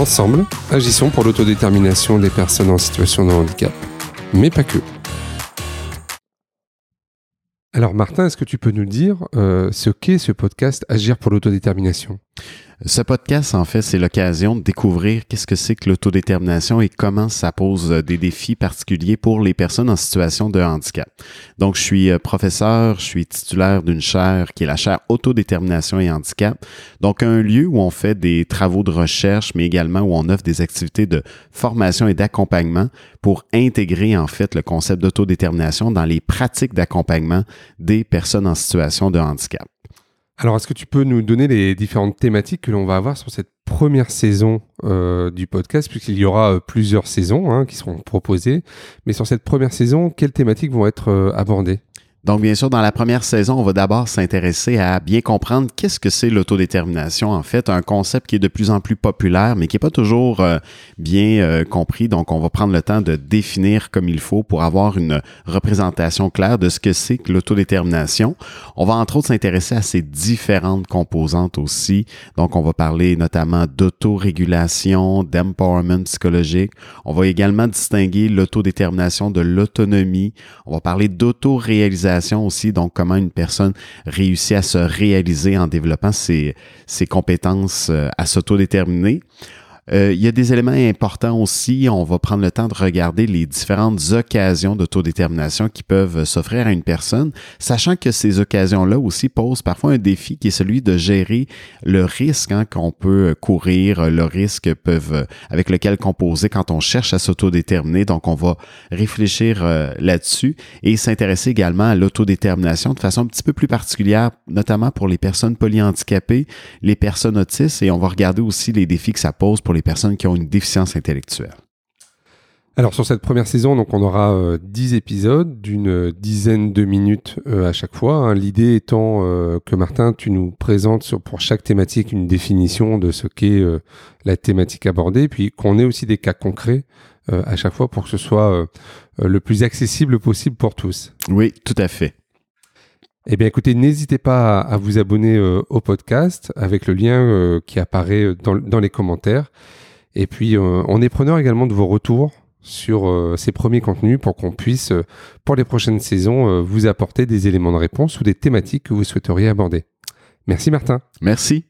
Ensemble, agissons pour l'autodétermination des personnes en situation de handicap, mais pas que. Alors Martin, est-ce que tu peux nous dire euh, ce qu'est ce podcast Agir pour l'autodétermination? Ce podcast, en fait, c'est l'occasion de découvrir qu'est-ce que c'est que l'autodétermination et comment ça pose euh, des défis particuliers pour les personnes en situation de handicap. Donc, je suis euh, professeur, je suis titulaire d'une chaire qui est la chaire autodétermination et handicap. Donc, un lieu où on fait des travaux de recherche, mais également où on offre des activités de formation et d'accompagnement pour intégrer, en fait, le concept d'autodétermination dans les pratiques d'accompagnement des personnes en situation de handicap. Alors, est-ce que tu peux nous donner les différentes thématiques que l'on va avoir sur cette première saison euh, du podcast, puisqu'il y aura euh, plusieurs saisons hein, qui seront proposées. Mais sur cette première saison, quelles thématiques vont être euh, abordées? Donc, bien sûr, dans la première saison, on va d'abord s'intéresser à bien comprendre qu'est-ce que c'est l'autodétermination. En fait, un concept qui est de plus en plus populaire, mais qui n'est pas toujours euh, bien euh, compris. Donc, on va prendre le temps de définir comme il faut pour avoir une représentation claire de ce que c'est que l'autodétermination. On va entre autres s'intéresser à ces différentes composantes aussi. Donc, on va parler notamment d'autorégulation, d'empowerment psychologique. On va également distinguer l'autodétermination de l'autonomie. On va parler d'autoréalisation aussi, donc comment une personne réussit à se réaliser en développant ses, ses compétences euh, à s'autodéterminer. Euh, il y a des éléments importants aussi. On va prendre le temps de regarder les différentes occasions d'autodétermination qui peuvent s'offrir à une personne, sachant que ces occasions-là aussi posent parfois un défi qui est celui de gérer le risque hein, qu'on peut courir, le risque peuvent, avec lequel composer quand on cherche à s'autodéterminer. Donc, on va réfléchir euh, là-dessus et s'intéresser également à l'autodétermination de façon un petit peu plus particulière, notamment pour les personnes polyhandicapées, les personnes autistes, et on va regarder aussi les défis que ça pose pour les personnes qui ont une déficience intellectuelle. Alors sur cette première saison, donc on aura 10 euh, épisodes d'une dizaine de minutes euh, à chaque fois. Hein. L'idée étant euh, que Martin, tu nous présentes sur, pour chaque thématique une définition de ce qu'est la thématique abordée, puis qu'on ait aussi des cas concrets à chaque fois pour que ce soit le plus accessible possible pour tous. Oui, tout à fait. Eh bien, écoutez, n'hésitez pas à, vous abonner euh, au podcast avec le lien euh, qui apparaît dans, les commentaires. Et puis, euh, on est preneur également de vos retours sur ces premiers contenus pour qu'on puisse, pour les prochaines saisons, vous apporter des éléments de réponse ou des thématiques que vous souhaiteriez aborder. Merci Martin. Merci.